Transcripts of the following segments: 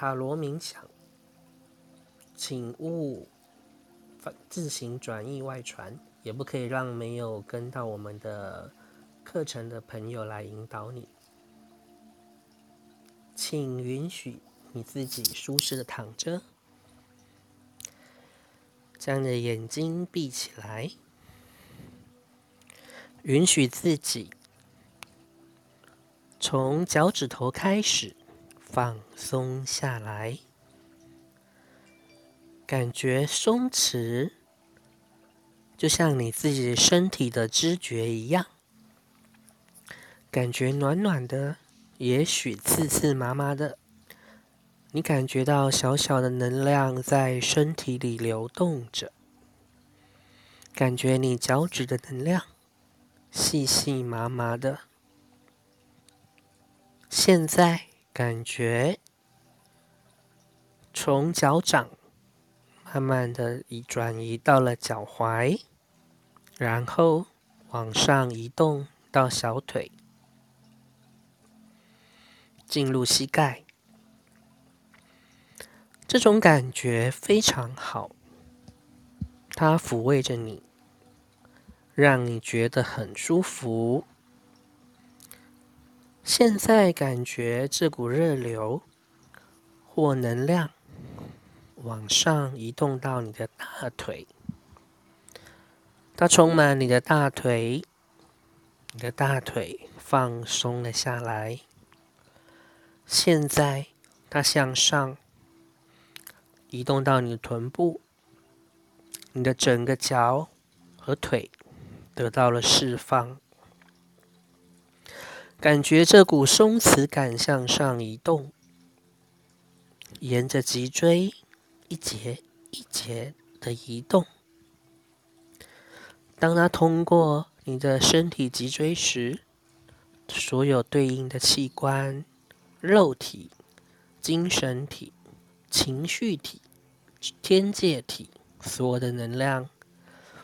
塔罗冥想，请勿自行转译外传，也不可以让没有跟到我们的课程的朋友来引导你。请允许你自己舒适的躺着，将你的眼睛闭起来，允许自己从脚趾头开始。放松下来，感觉松弛，就像你自己身体的知觉一样，感觉暖暖的，也许刺刺麻麻的，你感觉到小小的能量在身体里流动着，感觉你脚趾的能量细细麻麻的，现在。感觉从脚掌慢慢的移转移到了脚踝，然后往上移动到小腿，进入膝盖。这种感觉非常好，它抚慰着你，让你觉得很舒服。现在感觉这股热流或能量往上移动到你的大腿，它充满你的大腿，你的大腿放松了下来。现在它向上移动到你的臀部，你的整个脚和腿得到了释放。感觉这股松弛感向上移动，沿着脊椎一节一节的移动。当它通过你的身体脊椎时，所有对应的器官、肉体、精神体、情绪体、天界体，所有的能量、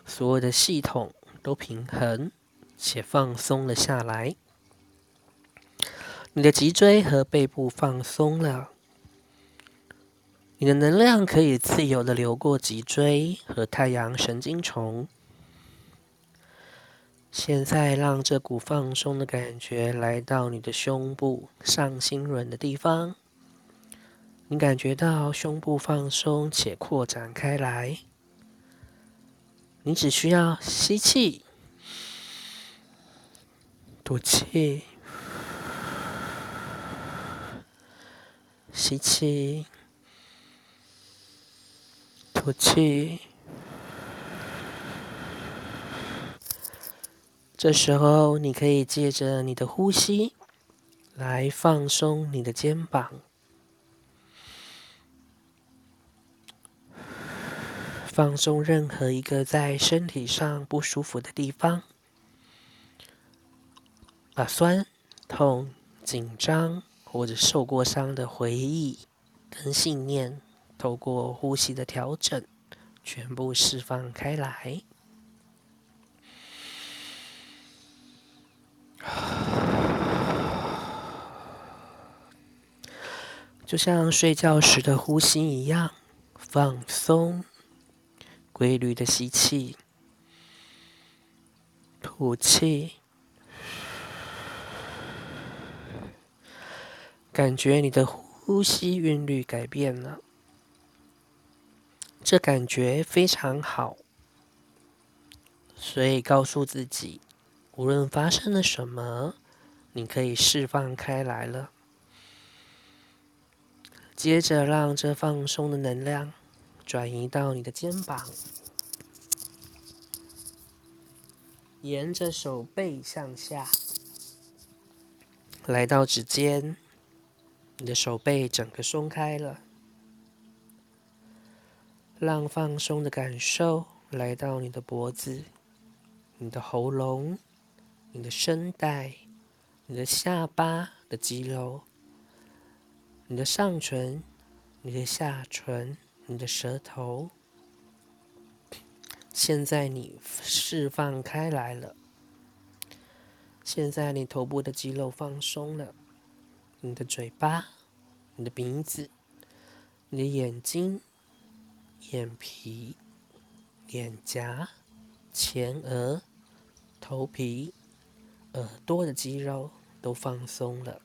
所有的系统都平衡且放松了下来。你的脊椎和背部放松了，你的能量可以自由的流过脊椎和太阳神经丛。现在，让这股放松的感觉来到你的胸部上心轮的地方，你感觉到胸部放松且扩展开来。你只需要吸气，吐气。吸气，吐气。这时候，你可以借着你的呼吸来放松你的肩膀，放松任何一个在身体上不舒服的地方，把酸、痛、紧张。或者受过伤的回忆跟信念，透过呼吸的调整，全部释放开来。就像睡觉时的呼吸一样，放松，规律的吸气，吐气。感觉你的呼吸韵律改变了，这感觉非常好。所以告诉自己，无论发生了什么，你可以释放开来了。接着，让这放松的能量转移到你的肩膀，沿着手背向下，来到指尖。你的手背整个松开了，让放松的感受来到你的脖子、你的喉咙、你的声带、你的下巴的肌肉、你的上唇、你的下唇、你的舌头。现在你释放开来了，现在你头部的肌肉放松了。你的嘴巴、你的鼻子、你的眼睛、眼皮、脸颊、前额、头皮、耳朵的肌肉都放松了。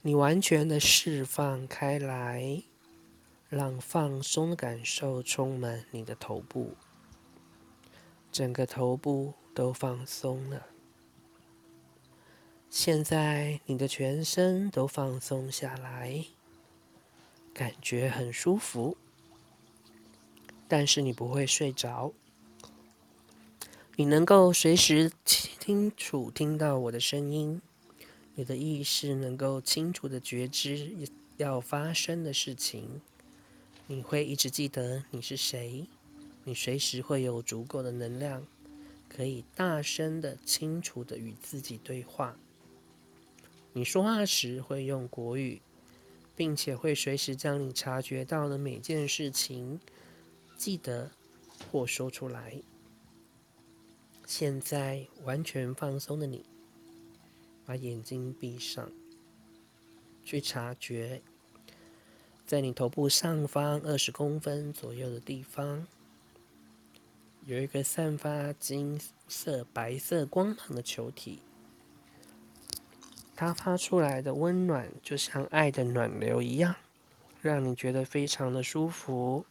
你完全的释放开来，让放松的感受充满你的头部，整个头部都放松了。现在你的全身都放松下来。感觉很舒服，但是你不会睡着。你能够随时清楚听到我的声音，你的意识能够清楚的觉知要发生的事情。你会一直记得你是谁，你随时会有足够的能量，可以大声的、清楚的与自己对话。你说话时会用国语。并且会随时将你察觉到的每件事情记得或说出来。现在完全放松的你，把眼睛闭上，去察觉，在你头部上方二十公分左右的地方，有一个散发金色、白色光芒的球体。它发出来的温暖就像爱的暖流一样，让你觉得非常的舒服。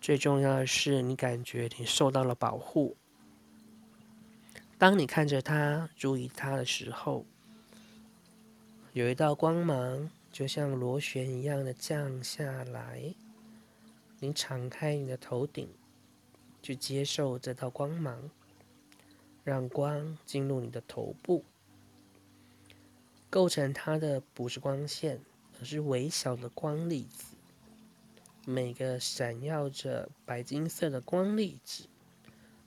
最重要的是，你感觉你受到了保护。当你看着它、注意它的时候，有一道光芒就像螺旋一样的降下来。你敞开你的头顶，去接受这道光芒，让光进入你的头部。构成它的不是光线，而是微小的光粒子。每个闪耀着白金色的光粒子，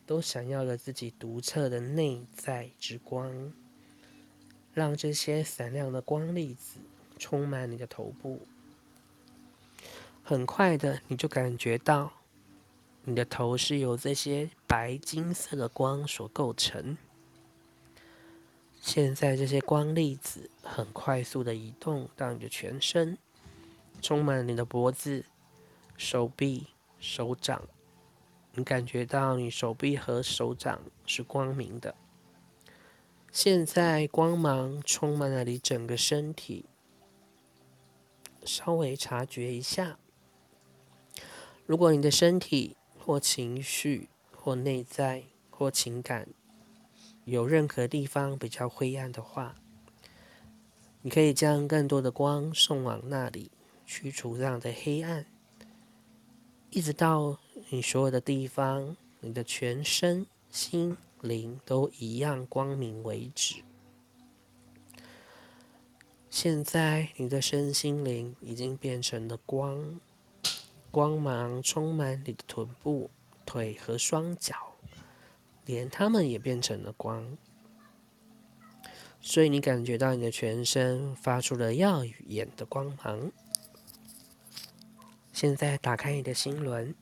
都闪耀着自己独特的内在之光。让这些闪亮的光粒子充满你的头部。很快的，你就感觉到你的头是由这些白金色的光所构成。现在这些光粒子很快速的移动到你的全身，充满你的脖子、手臂、手掌。你感觉到你手臂和手掌是光明的。现在光芒充满了你整个身体。稍微察觉一下，如果你的身体或情绪或内在或情感，有任何地方比较灰暗的话，你可以将更多的光送往那里，驱除这样的黑暗，一直到你所有的地方，你的全身心灵都一样光明为止。现在你的身心灵已经变成了光，光芒充满你的臀部、腿和双脚。连他们也变成了光，所以你感觉到你的全身发出了耀眼的光芒。现在打开你的心轮，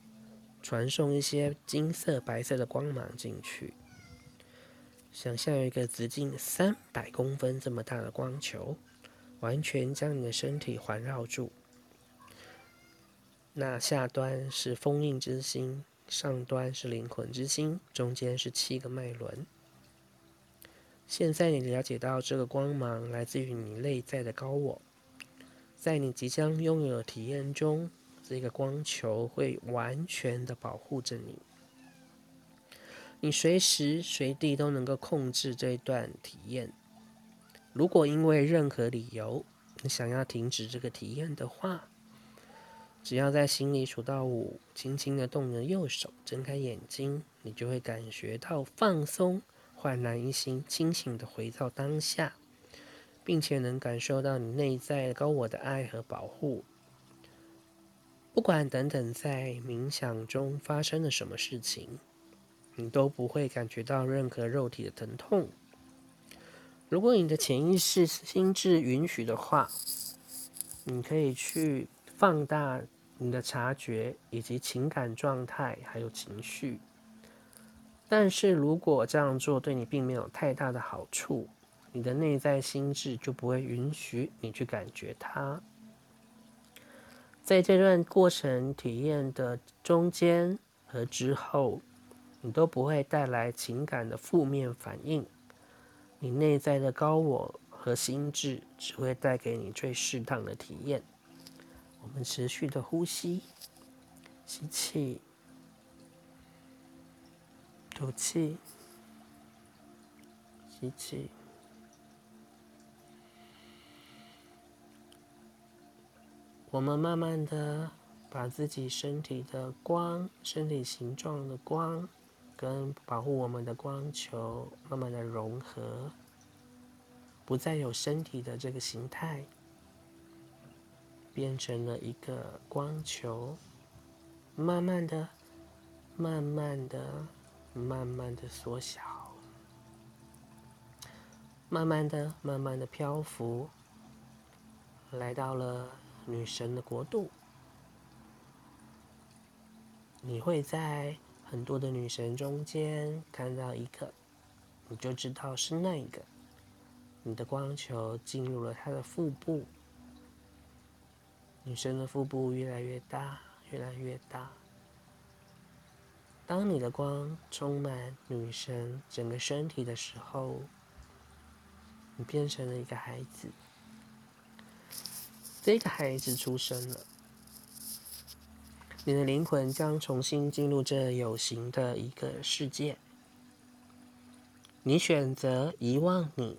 传送一些金色、白色的光芒进去。想象一个直径三百公分这么大的光球，完全将你的身体环绕住。那下端是封印之心。上端是灵魂之心，中间是七个脉轮。现在你了解到这个光芒来自于你内在的高我，在你即将拥有的体验中，这个光球会完全的保护着你。你随时随地都能够控制这一段体验。如果因为任何理由你想要停止这个体验的话，只要在心里数到五，轻轻的动着右手，睁开眼睛，你就会感觉到放松、焕然一新、清醒的回到当下，并且能感受到你内在高我的爱和保护。不管等等在冥想中发生了什么事情，你都不会感觉到任何肉体的疼痛。如果你的潜意识心智允许的话，你可以去放大。你的察觉以及情感状态，还有情绪。但是如果这样做对你并没有太大的好处，你的内在心智就不会允许你去感觉它。在这段过程体验的中间和之后，你都不会带来情感的负面反应。你内在的高我和心智只会带给你最适当的体验。我们持续的呼吸，吸气，吐气，吸气。我们慢慢的把自己身体的光、身体形状的光，跟保护我们的光球慢慢的融合，不再有身体的这个形态，变成了一个光球，慢慢的、慢慢的、慢慢的缩小，慢慢的、慢慢的漂浮，来到了。女神的国度，你会在很多的女神中间看到一个，你就知道是那一个。你的光球进入了她的腹部，女神的腹部越来越大，越来越大。当你的光充满女神整个身体的时候，你变成了一个孩子。这个孩子出生了，你的灵魂将重新进入这有形的一个世界。你选择遗忘你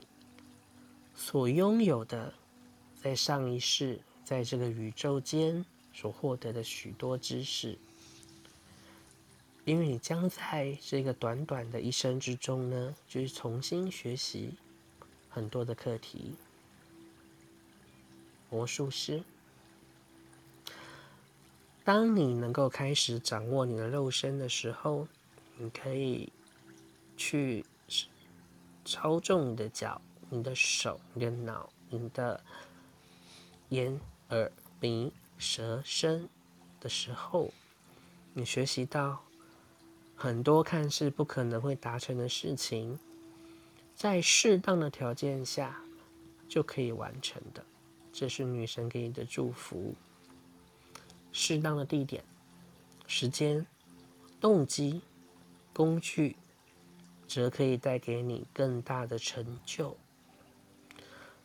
所拥有的，在上一世在这个宇宙间所获得的许多知识，因为你将在这个短短的一生之中呢，就是重新学习很多的课题。魔术师，当你能够开始掌握你的肉身的时候，你可以去操纵你的脚、你的手、你的脑、你的眼、耳、鼻、舌、身的时候，你学习到很多看似不可能会达成的事情，在适当的条件下就可以完成的。这是女神给你的祝福。适当的地点、时间、动机、工具，则可以带给你更大的成就。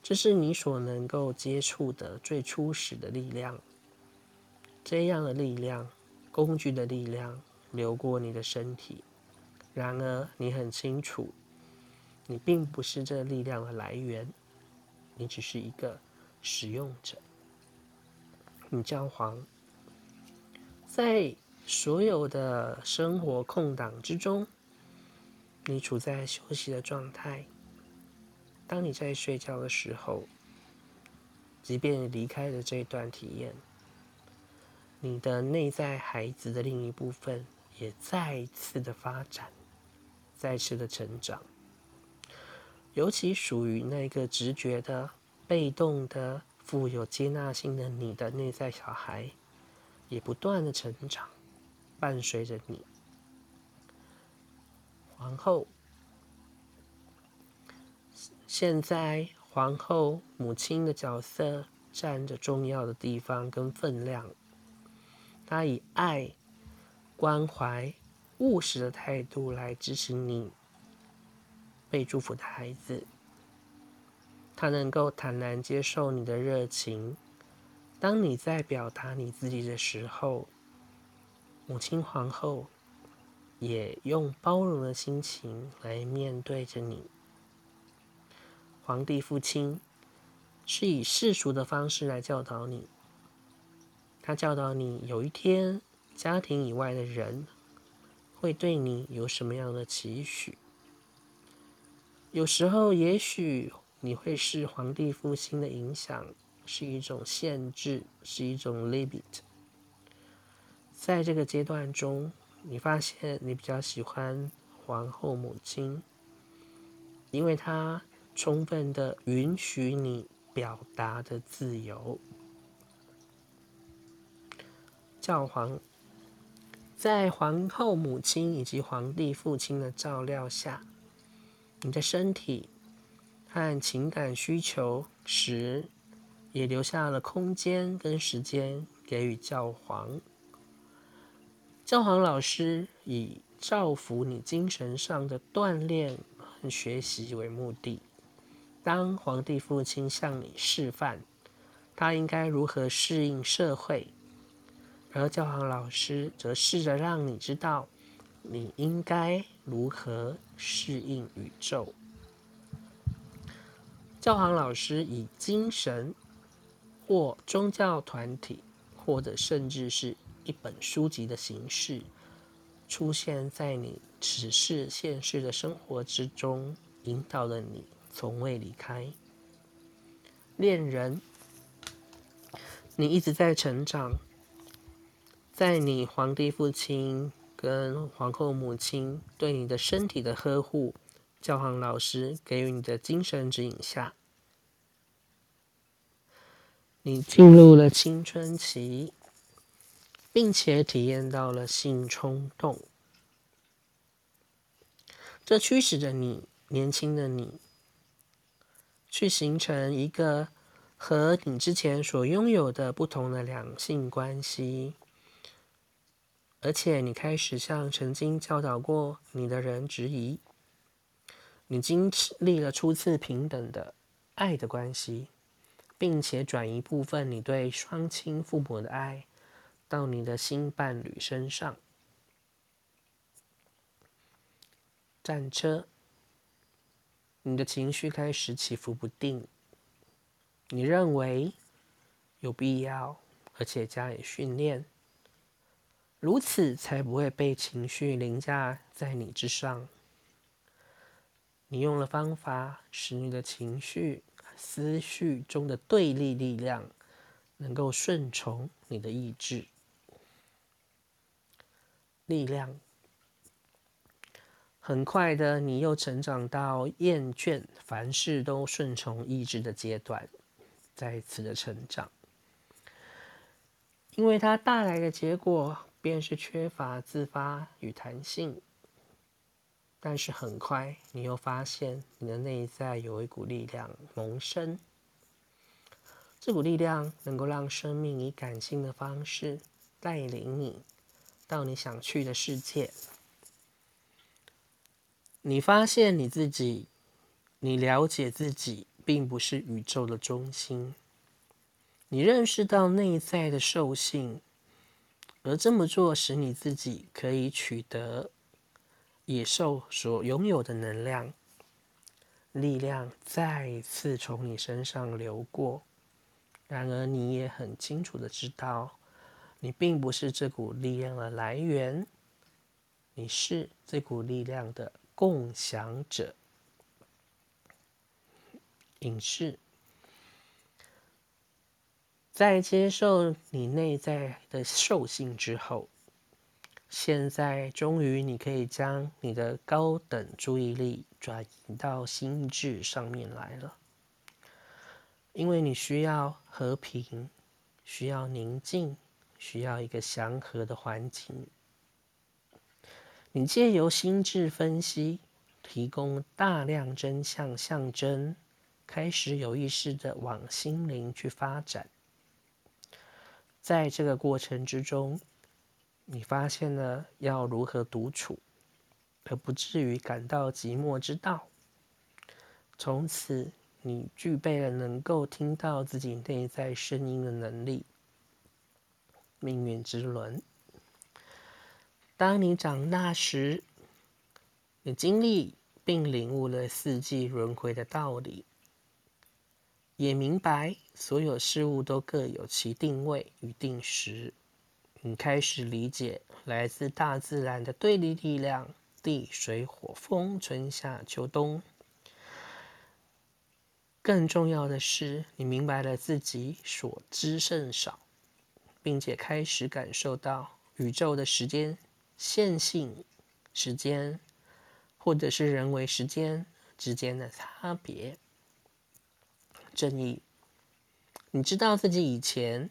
这是你所能够接触的最初始的力量。这样的力量，工具的力量，流过你的身体。然而，你很清楚，你并不是这力量的来源，你只是一个。使用者，你叫黄，在所有的生活空档之中，你处在休息的状态。当你在睡觉的时候，即便离开了这一段体验，你的内在孩子的另一部分也再次的发展，再次的成长。尤其属于那个直觉的。被动的、富有接纳性的你的内在小孩，也不断的成长，伴随着你。皇后，现在皇后母亲的角色占着重要的地方跟分量。她以爱、关怀、务实的态度来支持你，被祝福的孩子。他能够坦然接受你的热情。当你在表达你自己的时候，母亲皇后也用包容的心情来面对着你。皇帝父亲是以世俗的方式来教导你，他教导你有一天家庭以外的人会对你有什么样的期许。有时候，也许。你会视皇帝父亲的影响是一种限制，是一种 limit。在这个阶段中，你发现你比较喜欢皇后母亲，因为她充分的允许你表达的自由。教皇在皇后母亲以及皇帝父亲的照料下，你的身体。和情感需求时，也留下了空间跟时间给予教皇。教皇老师以造福你精神上的锻炼和学习为目的。当皇帝父亲向你示范他应该如何适应社会，而教皇老师则试着让你知道你应该如何适应宇宙。教皇老师以精神或宗教团体，或者甚至是一本书籍的形式，出现在你此世现世的生活之中，引导了你从未离开。恋人，你一直在成长，在你皇帝父亲跟皇后母亲对你的身体的呵护，教皇老师给予你的精神指引下，你进入了青春期。并且体验到了性冲动，这驱使着你年轻的你，去形成一个和你之前所拥有的不同的两性关系，而且你开始向曾经教导过你的人质疑，你经历了初次平等的爱的关系，并且转移部分你对双亲父母的爱。到你的新伴侣身上，战车，你的情绪开始起伏不定。你认为有必要，而且加以训练，如此才不会被情绪凌驾在你之上。你用了方法，使你的情绪、思绪中的对立力量能够顺从你的意志。力量很快的，你又成长到厌倦凡事都顺从意志的阶段，再次的成长，因为它带来的结果便是缺乏自发与弹性。但是很快，你又发现你的内在有一股力量萌生，这股力量能够让生命以感性的方式带领你。到你想去的世界，你发现你自己，你了解自己并不是宇宙的中心。你认识到内在的兽性，而这么做使你自己可以取得野兽所拥有的能量，力量再一次从你身上流过。然而，你也很清楚的知道。你并不是这股力量的来源，你是这股力量的共享者。影视，在接受你内在的兽性之后，现在终于你可以将你的高等注意力转移到心智上面来了，因为你需要和平，需要宁静。需要一个祥和的环境。你借由心智分析，提供大量真相象征，开始有意识的往心灵去发展。在这个过程之中，你发现了要如何独处，而不至于感到寂寞之道。从此，你具备了能够听到自己内在声音的能力。命运之轮。当你长大时，你经历并领悟了四季轮回的道理，也明白所有事物都各有其定位与定时。你开始理解来自大自然的对立力量：地、水、火、风、春夏秋冬。更重要的是，你明白了自己所知甚少。并且开始感受到宇宙的时间线性时间，或者是人为时间之间的差别。正义，你知道自己以前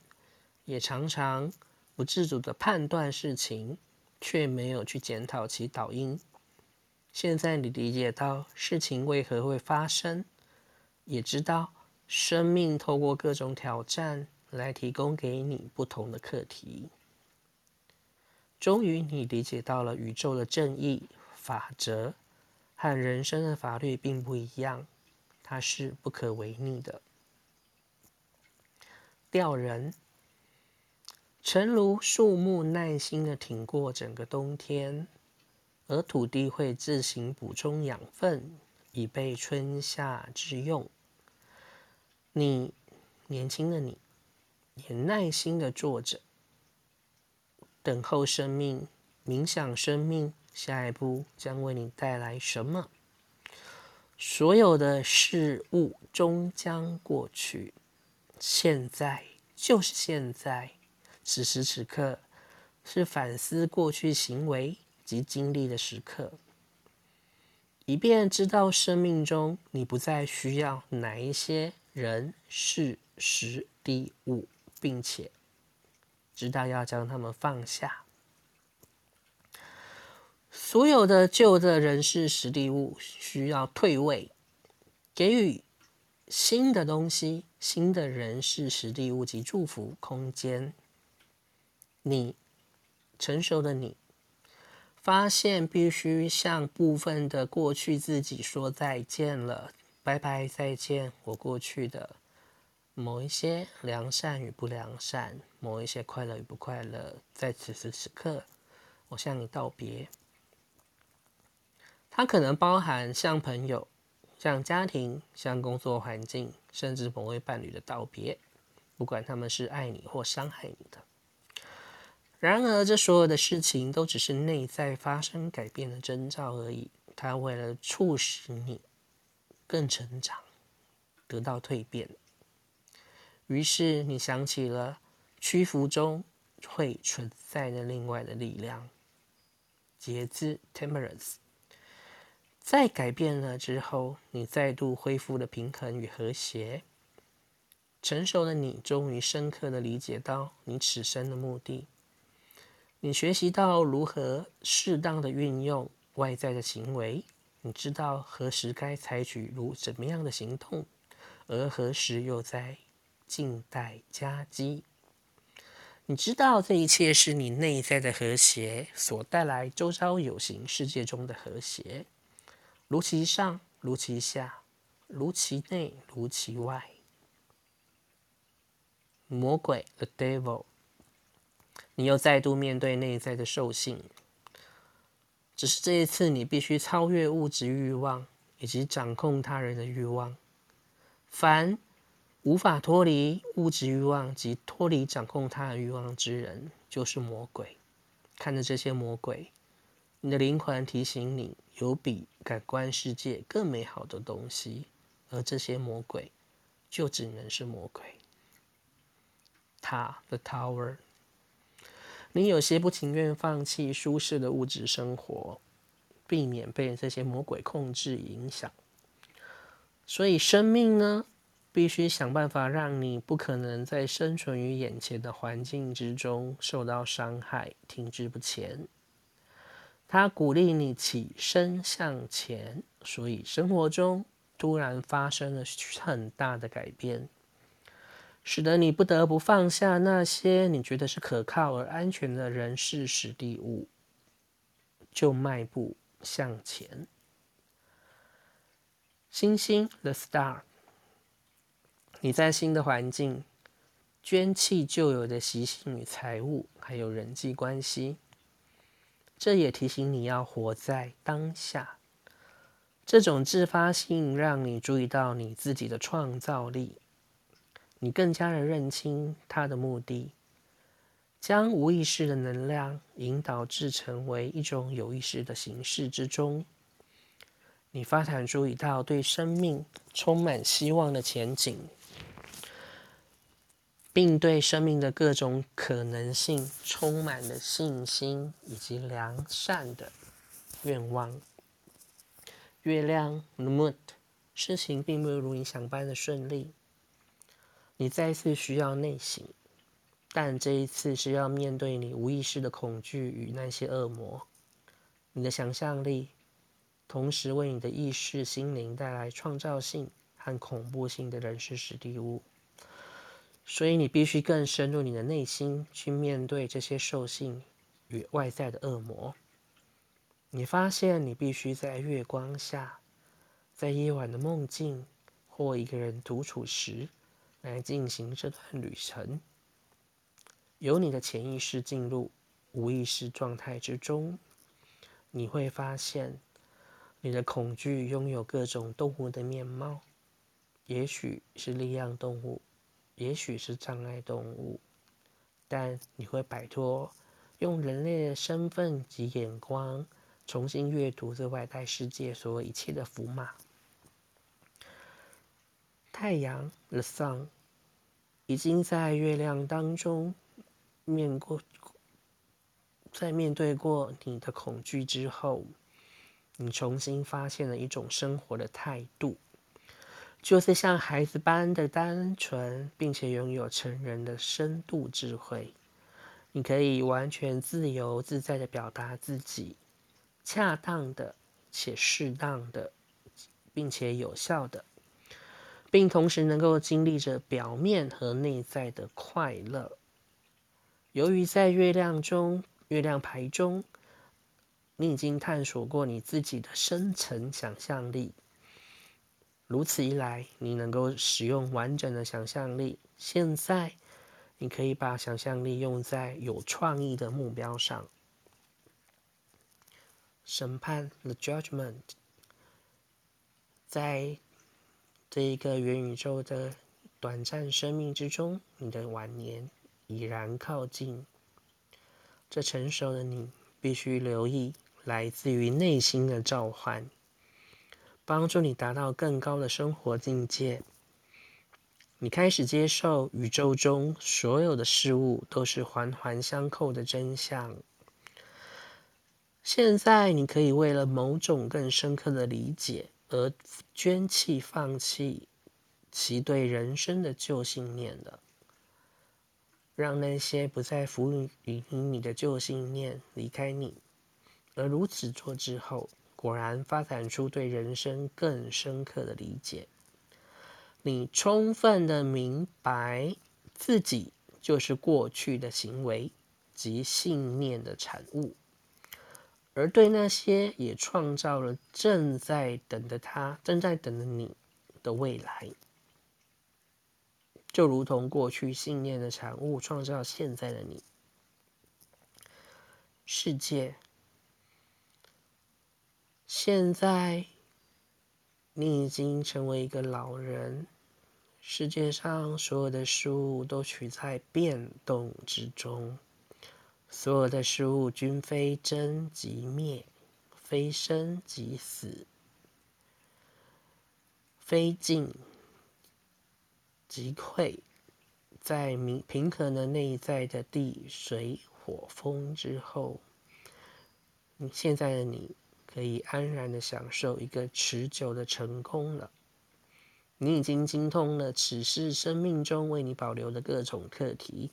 也常常不自主的判断事情，却没有去检讨其导因。现在你理解到事情为何会发生，也知道生命透过各种挑战。来提供给你不同的课题。终于，你理解到了宇宙的正义法则和人生的法律并不一样，它是不可违逆的。吊人，诚如树木耐心的挺过整个冬天，而土地会自行补充养分，以备春夏之用。你，年轻的你，也耐心的坐着，等候生命，冥想生命，下一步将为你带来什么？所有的事物终将过去。现在就是现在，此时此刻是反思过去行为及经历的时刻，以便知道生命中你不再需要哪一些人事时地物，并且知道要将他们放下。所有的旧的人事时地物需要退位，给予。新的东西、新的人事、时地物及祝福空间，你成熟的你，发现必须向部分的过去自己说再见了，拜拜，再见，我过去的某一些良善与不良善，某一些快乐与不快乐，在此时此刻，我向你道别。它可能包含像朋友。像家庭、像工作环境，甚至某位伴侣的道别，不管他们是爱你或伤害你的。然而，这所有的事情都只是内在发生改变的征兆而已。它为了促使你更成长，得到蜕变。于是，你想起了屈服中会存在的另外的力量——节制 （temperance）。在改变了之后，你再度恢复了平衡与和谐。成熟的你终于深刻的理解到你此生的目的。你学习到如何适当的运用外在的行为，你知道何时该采取如怎么样的行动，而何时又在静待佳机。你知道这一切是你内在的和谐所带来周遭有形世界中的和谐。如其上，如其下，如其内，如其外。魔鬼，the devil，你又再度面对内在的兽性。只是这一次，你必须超越物质欲望以及掌控他人的欲望。凡无法脱离物质欲望及脱离掌控他人欲望之人，就是魔鬼。看着这些魔鬼。你的灵魂提醒你，有比感官世界更美好的东西，而这些魔鬼就只能是魔鬼。塔，The Tower。你有些不情愿放弃舒适的物质生活，避免被这些魔鬼控制影响。所以，生命呢，必须想办法让你不可能在生存于眼前的环境之中受到伤害，停滞不前。他鼓励你起身向前，所以生活中突然发生了很大的改变，使得你不得不放下那些你觉得是可靠而安全的人事时地物，就迈步向前。星星，The Star，你在新的环境，捐弃旧有的习性与财物，还有人际关系。这也提醒你要活在当下。这种自发性让你注意到你自己的创造力，你更加的认清它的目的，将无意识的能量引导至成为一种有意识的形式之中。你发展出一道对生命充满希望的前景。并对生命的各种可能性充满了信心以及良善的愿望。月亮，the moon，事情并没有如你想般的顺利。你再次需要内省，但这一次是要面对你无意识的恐惧与那些恶魔。你的想象力，同时为你的意识心灵带来创造性和恐怖性的人事时地物。所以你必须更深入你的内心去面对这些兽性与外在的恶魔。你发现你必须在月光下，在夜晚的梦境或一个人独处时，来进行这段旅程。由你的潜意识进入无意识状态之中，你会发现你的恐惧拥有各种动物的面貌，也许是力量动物。也许是障碍动物，但你会摆脱用人类的身份及眼光重新阅读这外在世界所有一切的符码。太阳，the sun，已经在月亮当中面过，在面对过你的恐惧之后，你重新发现了一种生活的态度。就是像孩子般的单纯，并且拥有成人的深度智慧。你可以完全自由自在的表达自己，恰当的且适当的，并且有效的，并同时能够经历着表面和内在的快乐。由于在月亮中、月亮牌中，你已经探索过你自己的深层想象力。如此一来，你能够使用完整的想象力。现在，你可以把想象力用在有创意的目标上。审判 （The Judgment） 在这一个元宇宙的短暂生命之中，你的晚年已然靠近。这成熟的你，必须留意来自于内心的召唤。帮助你达到更高的生活境界。你开始接受宇宙中所有的事物都是环环相扣的真相。现在，你可以为了某种更深刻的理解而捐弃、放弃其对人生的旧信念了。让那些不再服务于你的旧信念离开你。而如此做之后。果然发展出对人生更深刻的理解。你充分的明白自己就是过去的行为及信念的产物，而对那些也创造了正在等着他、正在等着你的未来，就如同过去信念的产物创造现在的你。世界。现在，你已经成为一个老人。世界上所有的事物都处在变动之中，所有的事物均非真即灭，非生即死，非进即溃。在平平衡的内在的地、水、火、风之后，现在的你。可以安然的享受一个持久的成功了。你已经精通了此世生命中为你保留的各种课题，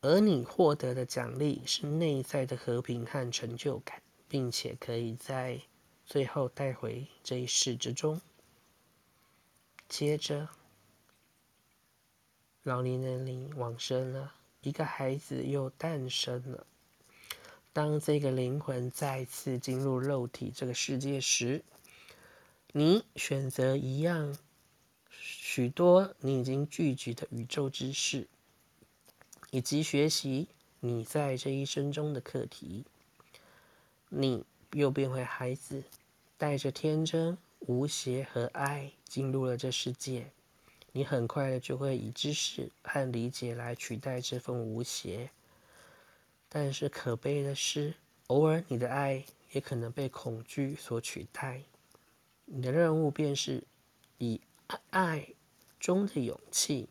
而你获得的奖励是内在的和平和成就感，并且可以在最后带回这一世之中。接着，老年人你往生了，一个孩子又诞生了。当这个灵魂再次进入肉体这个世界时，你选择一样许多你已经聚集的宇宙知识，以及学习你在这一生中的课题。你又变回孩子，带着天真、无邪和爱进入了这世界。你很快的就会以知识和理解来取代这份无邪。但是可悲的是，偶尔你的爱也可能被恐惧所取代。你的任务便是以爱中的勇气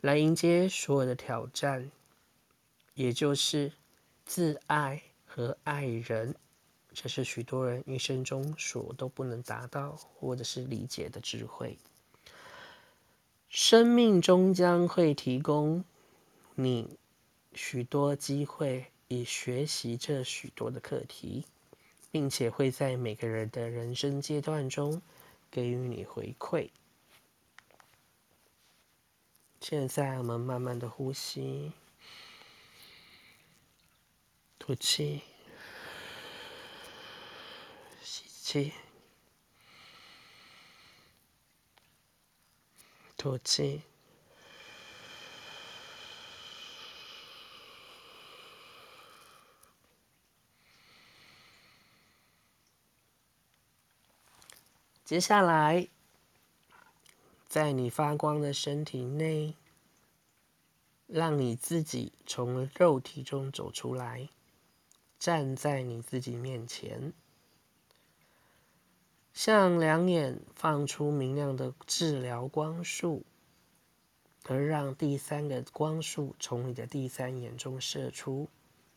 来迎接所有的挑战，也就是自爱和爱人。这是许多人一生中所都不能达到或者是理解的智慧。生命终将会提供你。许多机会以学习这许多的课题，并且会在每个人的人生阶段中给予你回馈。现在我们慢慢的呼吸，吐气，吸气，吐气。接下来，在你发光的身体内，让你自己从肉体中走出来，站在你自己面前，向两眼放出明亮的治疗光束，而让第三个光束从你的第三眼中射出，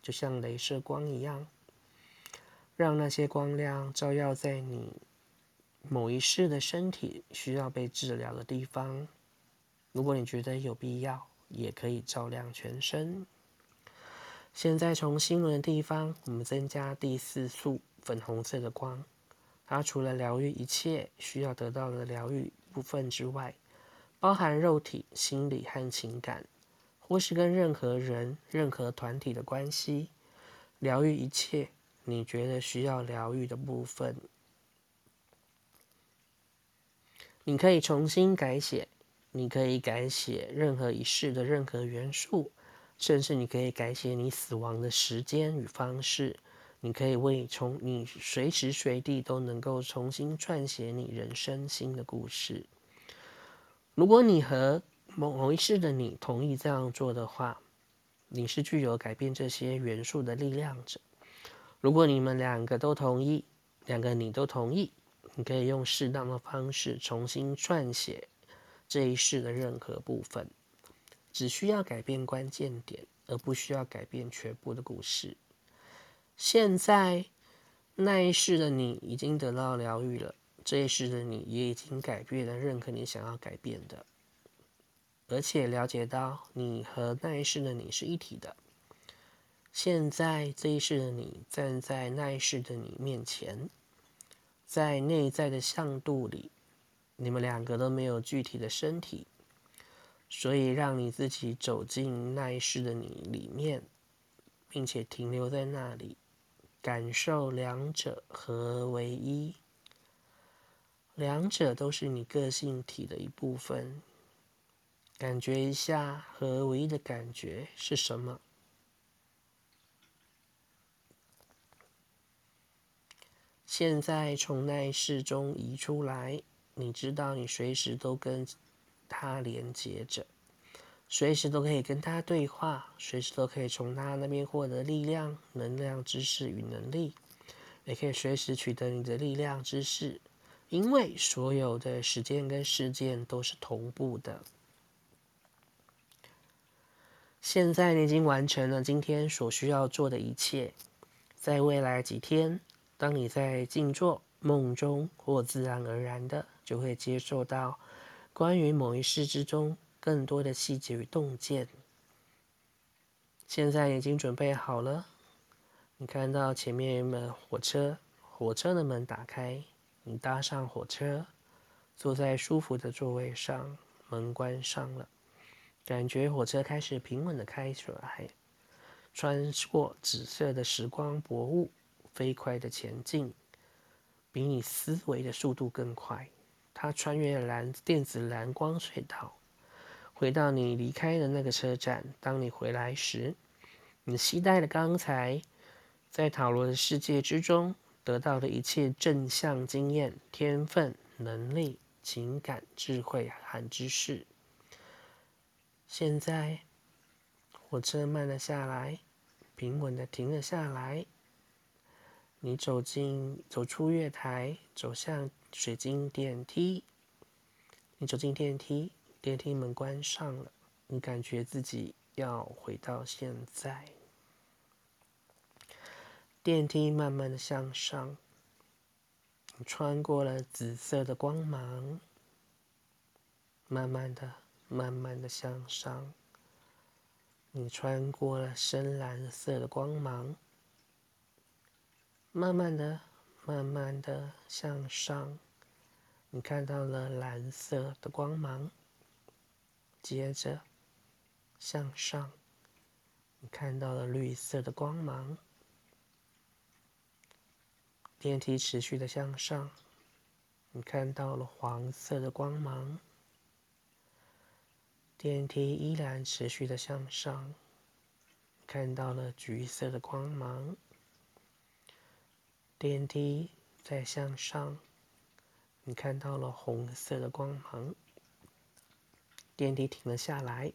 就像镭射光一样，让那些光亮照耀在你。某一世的身体需要被治疗的地方，如果你觉得有必要，也可以照亮全身。现在从心轮的地方，我们增加第四束粉红色的光，它除了疗愈一切需要得到的疗愈部分之外，包含肉体、心理和情感，或是跟任何人、任何团体的关系，疗愈一切你觉得需要疗愈的部分。你可以重新改写，你可以改写任何一世的任何元素，甚至你可以改写你死亡的时间与方式。你可以为从你随时随地都能够重新撰写你人生新的故事。如果你和某某一世的你同意这样做的话，你是具有改变这些元素的力量者。如果你们两个都同意，两个你都同意。你可以用适当的方式重新撰写这一世的任何部分，只需要改变关键点，而不需要改变全部的故事。现在那一世的你已经得到疗愈了，这一世的你也已经改变了任何你想要改变的，而且了解到你和那一世的你是一体的。现在这一世的你站在那一世的你面前。在内在的向度里，你们两个都没有具体的身体，所以让你自己走进那一世的你里面，并且停留在那里，感受两者合为一。两者都是你个性体的一部分，感觉一下合为一的感觉是什么？现在从那一世中移出来，你知道你随时都跟他连接着，随时都可以跟他对话，随时都可以从他那边获得力量、能量、知识与能力，也可以随时取得你的力量、知识，因为所有的时间跟事件都是同步的。现在你已经完成了今天所需要做的一切，在未来几天。当你在静坐、梦中或自然而然的，就会接受到关于某一事之中更多的细节与洞见。现在已经准备好了，你看到前面有门火车，火车的门打开，你搭上火车，坐在舒服的座位上，门关上了，感觉火车开始平稳的开出来，穿过紫色的时光薄雾。飞快的前进，比你思维的速度更快。它穿越蓝电子蓝光隧道，回到你离开的那个车站。当你回来时，你携带了刚才在塔罗的世界之中得到的一切正向经验、天分、能力、情感、智慧和知识。现在，火车慢了下来，平稳的停了下来。你走进，走出月台，走向水晶电梯。你走进电梯，电梯门关上了。你感觉自己要回到现在。电梯慢慢的向上，穿过了紫色的光芒，慢慢的、慢慢的向上。你穿过了深蓝色的光芒。慢慢的、慢慢的向上，你看到了蓝色的光芒。接着向上，你看到了绿色的光芒。电梯持续的向上，你看到了黄色的光芒。电梯依然持续的向上，看到了橘色的光芒。电梯再向上，你看到了红色的光芒。电梯停了下来，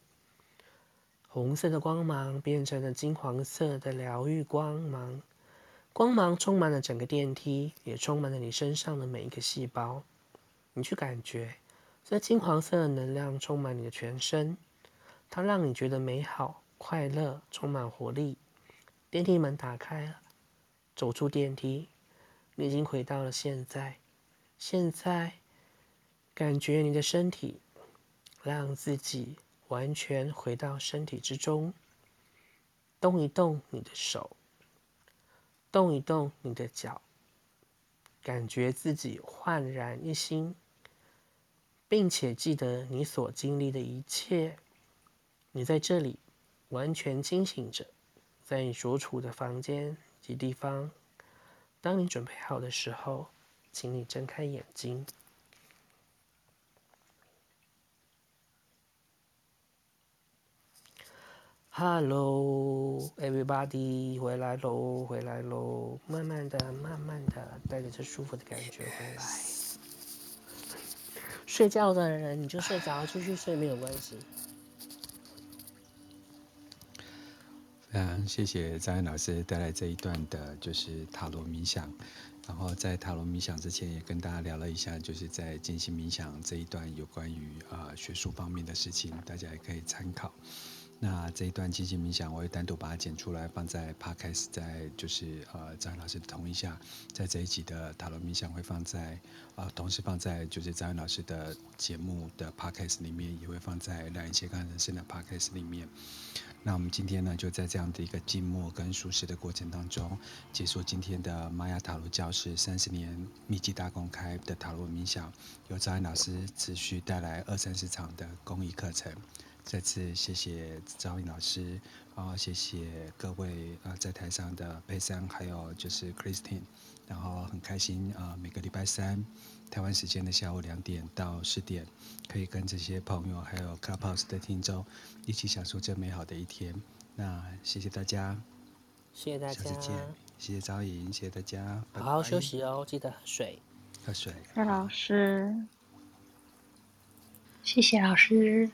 红色的光芒变成了金黄色的疗愈光芒。光芒充满了整个电梯，也充满了你身上的每一个细胞。你去感觉，这金黄色的能量充满你的全身，它让你觉得美好、快乐、充满活力。电梯门打开了，走出电梯，你已经回到了现在。现在，感觉你的身体，让自己完全回到身体之中，动一动你的手。动一动你的脚，感觉自己焕然一新，并且记得你所经历的一切。你在这里完全清醒着，在你所处的房间及地方。当你准备好的时候，请你睁开眼睛。Hello, everybody，回来喽，回来喽！慢慢的，慢慢的，带着这舒服的感觉回来。睡觉的人你就睡着，继续睡没有关系。嗯谢谢张恩老师带来这一段的，就是塔罗冥想。然后在塔罗冥想之前，也跟大家聊了一下，就是在进行冥想这一段有关于啊、呃、学术方面的事情，大家也可以参考。那这一段进行冥想，我会单独把它剪出来，放在 Podcast，在就是呃张老师的同意下，在这一集的塔罗冥想会放在呃同时放在就是张老师的节目的 Podcast 里面，也会放在两人斜杠人生的 Podcast 里面。那我们今天呢，就在这样的一个静默跟舒适的过程当中，结束今天的玛雅塔罗教室三十年密集大公开的塔罗冥想，由张老师持续带来二三十场的公益课程。再次谢谢赵颖老师，啊，谢谢各位啊，在台上的佩珊，还有就是 Christine，然后很开心啊，每个礼拜三台湾时间的下午两点到四点，可以跟这些朋友还有 Clubhouse 的听众一起享受这美好的一天。那谢谢大家，谢谢大家，下次见，谢谢赵颖，谢谢大家，好好休息哦，记得喝水，喝水，谢谢老师，谢谢老师。